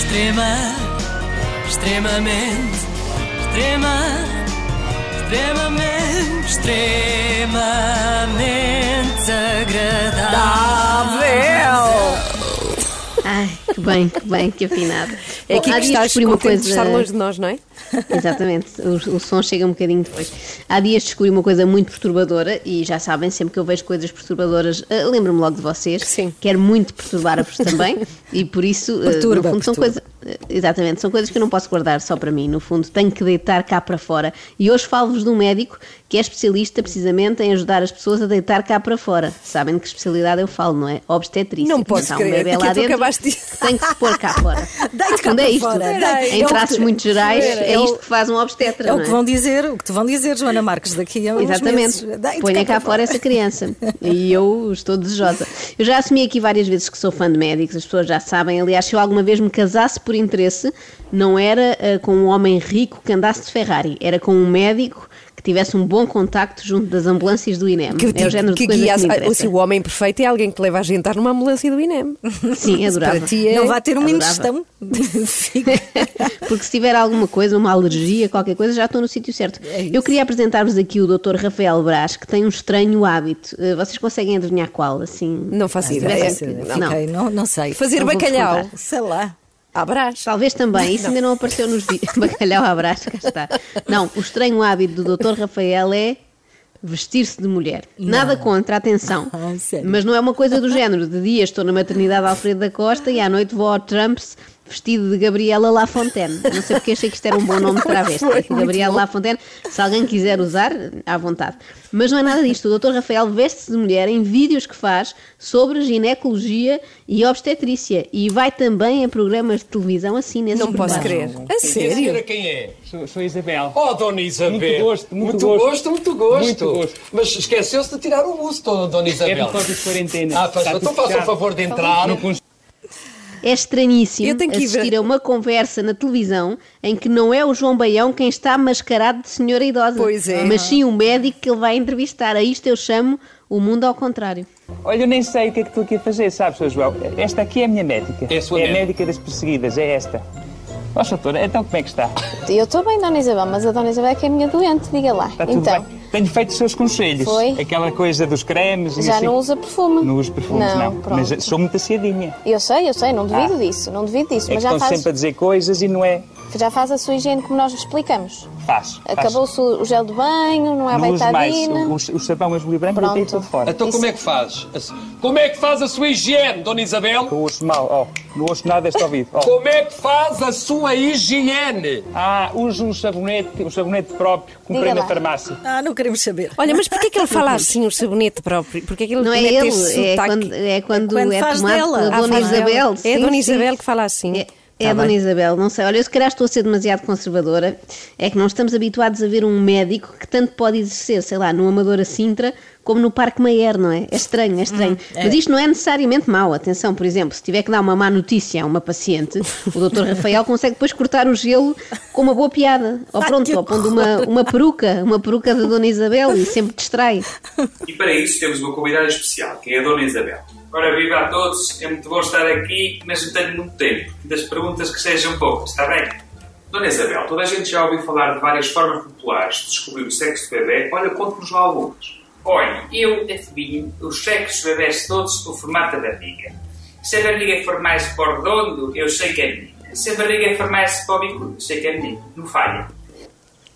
Extrema, extremamente, extrema, extremamente, extremamente agradável. Ai, que bem, que bem, que afinado. É aqui Bom, há que dias estás descobri uma contente de coisa- estar longe de nós, não é? Exatamente, o, o som chega um bocadinho depois. Há dias descobri uma coisa muito perturbadora e já sabem, sempre que eu vejo coisas perturbadoras, eh, lembro-me logo de vocês. Sim. Quero muito perturbar-vos também e por isso, eh, Perturba, no fundo, são perturba. coisas. eh, Exatamente, são coisas que eu não posso guardar só para mim. No fundo, tenho que deitar cá para fora. E hoje falo-vos de um médico que é especialista precisamente em ajudar as pessoas a deitar cá para fora. Sabem de que especialidade eu falo, não é? Obstetrícia. Não posso um crer, bebê que lá tu dentro acabaste de- que tem que se pôr cá fora. Deite cá é isto, fora, em É o traços muito gerais, é, é isto que faz um obstetra, É o que é? vão dizer, o que te vão dizer, Joana Marques, daqui a uns Exatamente. Ponha cá fora essa criança. E eu estou desejosa. Eu já assumi aqui várias vezes que sou fã de médicos, as pessoas já sabem. Aliás, se eu alguma vez me casasse por interesse, não era ah, com um homem rico que andasse de Ferrari, era com um médico que tivesse um bom contacto junto das ambulâncias do INEM. Que, é o género que de coisa que me assim, o homem perfeito é alguém que te leva a jantar numa ambulância do INEM. Sim, adorava. É... Não vai ter uma ingestão. Porque se tiver alguma coisa, uma alergia, qualquer coisa, já estou no sítio certo. É. Eu queria apresentar-vos aqui o Dr. Rafael Brás, que tem um estranho hábito. Eh, Vocês conseguem adivinhar qual? Assim, Não faço ideia. tivessem- Não. Fiquei, não, não sei. Fazer Não bacalhau. Sei lá. Abraço. Talvez também, isso ainda não apareceu nos vídeos. Bacalhau à brás, cá está. Não, o estranho hábito do Dr. Rafael é vestir-se de mulher. Nada contra, atenção. Ah, sério? Mas não é uma coisa do género. De dia estou na maternidade Alfredo da Costa e à noite vou ao Trumps vestido de Gabriela Lafontaine. Não sei porque achei que isto era um bom nome para a travesti. Gabriela Lafontaine, se alguém quiser usar, à vontade. Mas não é nada disto. O Dr. Rafael veste-se de mulher em vídeos que faz sobre ginecologia e obstetrícia. E vai também a programas de televisão assim nesse Não posso crer. A E a senhora sério? quem é? Sou, sou Isabel. Oh, Dona Isabel. Muito gosto, muito muito gosto. gosto. Muito gosto. Muito gosto. Mas esqueceu-se de tirar o busto, Dona É Isabel. por causa de quarentena. Ah, faz, então faça o favor de entrar. Não cons- É estranhíssimo Eu tenho que ir assistir ver. a uma conversa na televisão em que não é o João Baião quem está mascarado de senhora idosa, Pois é. mas sim o médico que ele vai entrevistar. A isto eu chamo o mundo ao contrário. Olha, eu nem sei o que é que estou aqui a fazer, sabe, Sr. João? Esta aqui é a minha médica. É a sua a médica. médica das perseguidas, é esta. Ó, doutora, então como é que está? Eu estou bem, Dona Isabel, mas a Dona Isabel é que é a minha doente, diga lá. Está tudo então, bem? Tenho feito os seus conselhos. Foi? Aquela coisa dos cremes e já assim. não usa perfume? Não uso perfumes, não. pronto. Mas sou muito aciadinha. Eu sei, eu sei, não duvido Ah. disso, não duvido disso, É mas já estão faz, sempre a dizer coisas e não é. Já faz a sua higiene como nós explicamos. Faço. Acabou-se o gel de banho, não há Não uso mais betadina. o, o, sabão azul e branco Pronto. deitei tudo fora. Então Isso. como é que faz? Como é que faz a sua higiene, Dona Isabel? Eu ouço mal, ó. Não ouço nada deste ouvido. ó. Como é que faz a sua higiene? Ah, uso um sabonete, um sabonete próprio, comprei na farmácia. Ah, não queremos saber. Olha, mas porquê que ele fala assim, o sabonete próprio? Porquê que ele Não é ele, é sotaque? quando é, quando quando é faz tomado dela. pela Ah, Dona faz dela. Isabel. É a Sim, Dona sim. Isabel que fala assim. É, é Tá Dona bem. Isabel, não sei. Olha, eu se calhar estou a ser demasiado conservadora. É que não estamos habituados a ver um médico que tanto pode exercer, sei lá, no Amadora Sintra como no Parque Mayer, não é? É estranho, é estranho. Mas isto não é necessariamente mau. Atenção, por exemplo, se tiver que dar uma má notícia a uma paciente, o Dr. Rafael consegue depois cortar o gelo com uma boa piada. Ou pronto, ou pondo uma, uma peruca, uma peruca da Dona Isabel e sempre distrai. E para isso temos uma convidada especial, que é a Dona Isabel. Ora, viva a todos, é muito bom estar aqui, mas não tenho muito tempo. Das perguntas que sejam poucas, está bem? Dona Isabel, toda a gente já ouviu falar de várias formas populares de descobrir o sexo do bebê. Olha, conte-nos lá algumas. Olha, eu adivinho os sexos dos bebés todos o formato da barriga. Se a barriga for mais para o redondo, eu sei que é menina. Se a barriga for mais para o bico, eu sei que é menino. Não falha.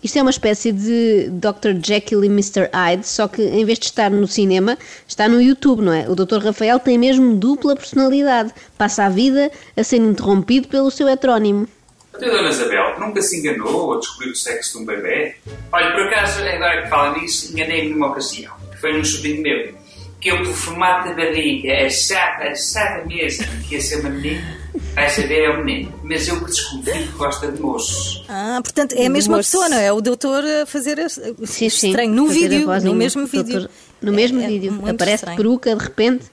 Isto é uma espécie de Dr. Jekyll e Mr. Hyde, só que em vez de estar no cinema, está no YouTube, não é? O Dr. Rafael tem mesmo dupla personalidade. Passa a vida a ser interrompido pelo seu heterónimo. Até a Dona Isabel nunca se enganou ao descobrir o sexo de um bebê? Olha, por acaso, agora que fala nisso, enganei-me numa ocasião, num sobrinho meu, que eu, pelo formato da barriga, achava, achava mesmo que ia ser uma menina, vai saber é um menino, mas eu que descobri que gosta de moços. Ah, portanto, é a mesma pessoa, não é? O doutor a fazer Sim, sim. estranho. A vídeo, no mesmo doutor- vídeo. No mesmo É- é vídeo. muito Aparece estranho. peruca de repente.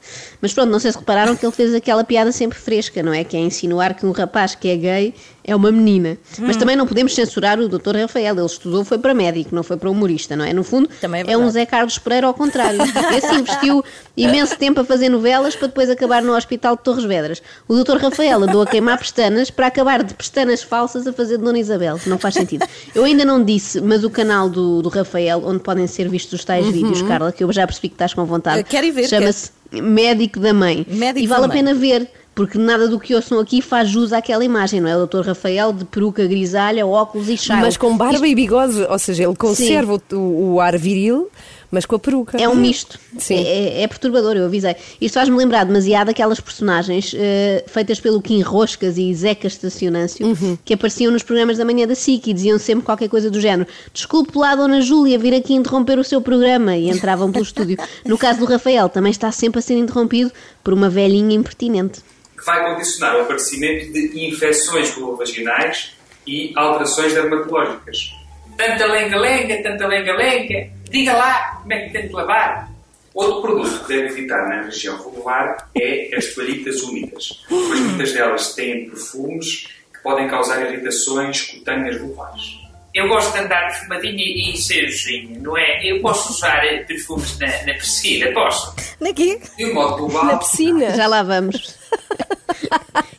Mas pronto, não sei se repararam que ele fez aquela piada sempre fresca, não é? Que é insinuar que um rapaz que é gay É uma menina. Hum. Mas também não podemos censurar o Dr. Rafael. Ele estudou, foi para médico, não foi para humorista, não é? No fundo, Também é é um. Zé Carlos Pereira ao contrário. Esse investiu imenso tempo a fazer novelas para depois acabar no Hospital de Torres Vedras. O Dr. Rafael andou a queimar pestanas para acabar de pestanas falsas a fazer de Dona Isabel. Não faz sentido. Eu ainda não disse, mas o canal do, do Rafael, onde podem ser vistos os tais vídeos, Carla, que eu já percebi que estás com vontade, quero ver, chama-se Médico da Mãe. Médico e vale a pena ver. Porque nada do que ouçam aqui faz jus àquela imagem, não é? O Dr. Rafael de peruca grisalha, óculos e chá. Mas com barba e bigode, ou seja, ele conserva o, o ar viril, mas com a peruca. É um misto. Sim. É, é perturbador, eu avisei. Isto faz-me lembrar demasiado aquelas personagens eh, feitas pelo Kim Roscas e Zeca Estacionâncio Uhum. que apareciam nos programas da manhã da SIC e diziam sempre qualquer coisa do género. Desculpe lá, Dona Júlia, vir aqui interromper o seu programa e entravam pelo estúdio. No caso do Rafael, também está sempre a ser interrompido por uma velhinha impertinente. que vai condicionar o aparecimento de infecções vulvovaginais e alterações dermatológicas. Tanta lenga-lenga, tanta lenga-lenga, diga lá como é que tem de lavar. Outro produto que deve evitar na região vulvar é as toalhitas úmidas, pois muitas delas têm perfumes que podem causar irritações cutâneas vulvares. Eu gosto de andar perfumadinha e cheirosinha, não é? Eu posso usar eh, perfumes na, na perseguida, posso? Aqui? De um modo global, Na piscina. Já lá vamos.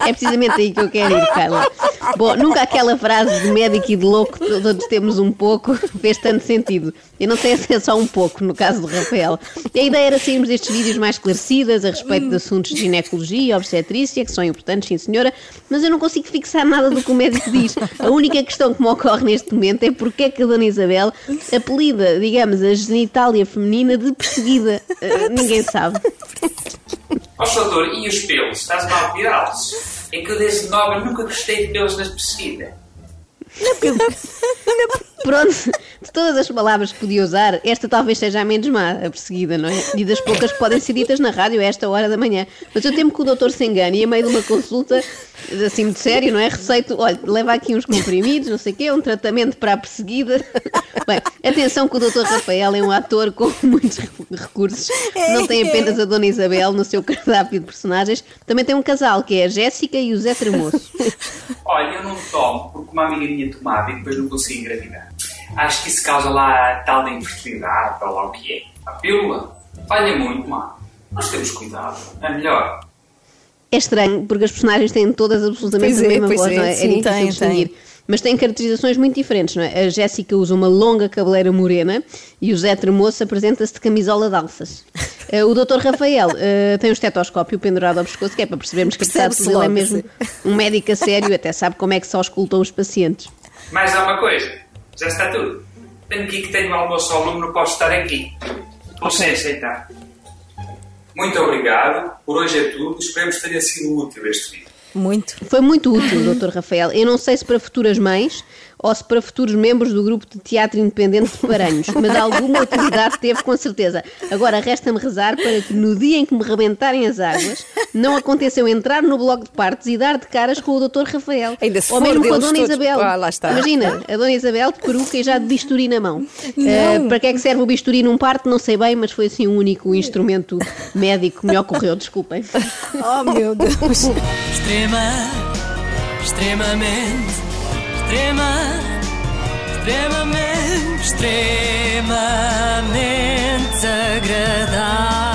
É precisamente aí que eu quero ir, Carla. Bom, nunca aquela frase de médico e de louco, todos temos um pouco, fez tanto sentido. Eu não sei se é só um pouco, no caso do Rafael. A ideia era sairmos destes vídeos mais esclarecidas a respeito de assuntos de ginecologia e obstetrícia, que são importantes, sim senhora, mas eu não consigo fixar nada do que o médico diz. A única questão que me ocorre neste momento é porque é que a Dona Isabel apelida, digamos, a genitália feminina de perseguida. Eh, ninguém sabe. Ó doutor, e os pelos? Estás mal a tirá-los? É que eu desde nova nunca gostei de pelos nas perseguidas. Pronto, de todas as palavras que podia usar, esta talvez seja a menos má, a perseguida, não é? E das poucas que podem ser ditas na rádio a esta hora da manhã. Mas eu temo que o doutor se engane e, a meio de uma consulta, assim muito sério, não é? Receito, olha, leva aqui uns comprimidos, não sei o quê, um tratamento para a perseguida. Bem, atenção que o doutor Rafael é um ator com muitos recursos. Não tem apenas a Dona Isabel no seu cardápio de personagens, também tem um casal, que é a Jéssica e o Zé Tremoço. Olha, eu não tomo porque uma amiga minha tomava e depois não consigo engravidar. Acho que isso causa lá a tal da infertilidade, ou lá o que é. A pílula falha muito, má. Nós temos cuidado, é melhor. É estranho, porque as personagens têm todas absolutamente Pois a é, mesma pois voz, é, não é? sim, é difícil tem, distinguir. tem. Mas têm caracterizações muito diferentes, não é? A Jéssica usa uma longa cabeleira morena e o Zé Tremoço apresenta-se de camisola de alças. Eh, o Dr. Rafael eh, tem um estetoscópio pendurado ao pescoço, que é para percebermos que apesar de Percebe-se tudo ele é mesmo um médico a sério, até sabe como é que se auscultam os pacientes. Mais alguma coisa? Já está tudo. Tenho aqui que tenho o almoço ao lume, não posso estar aqui. Com licença, então. Muito obrigado. Por hoje é tudo. Esperemos que tenha sido útil este vídeo. Muito. Foi muito útil, Dr. Rafael. Eu não sei se para futuras mães ou se para futuros membros do grupo de teatro independente de Paranhos, mas alguma utilidade teve com certeza. Agora resta-me rezar para que no dia em que me rebentarem as águas não aconteça eu entrar no bloco de partes e dar de caras com o Dr. Rafael. Ainda se ou mesmo com a Dona todos. Isabel. Ah, lá está. Imagina, a Dona Isabel de peruca e já de bisturi na mão. Eh, para que é que serve o bisturi num parto? Não sei bem, mas foi assim o único instrumento médico que me ocorreu, desculpem. Oh, meu Deus. Extrema, extremamente, extrema, extremamente, extremamente agradável.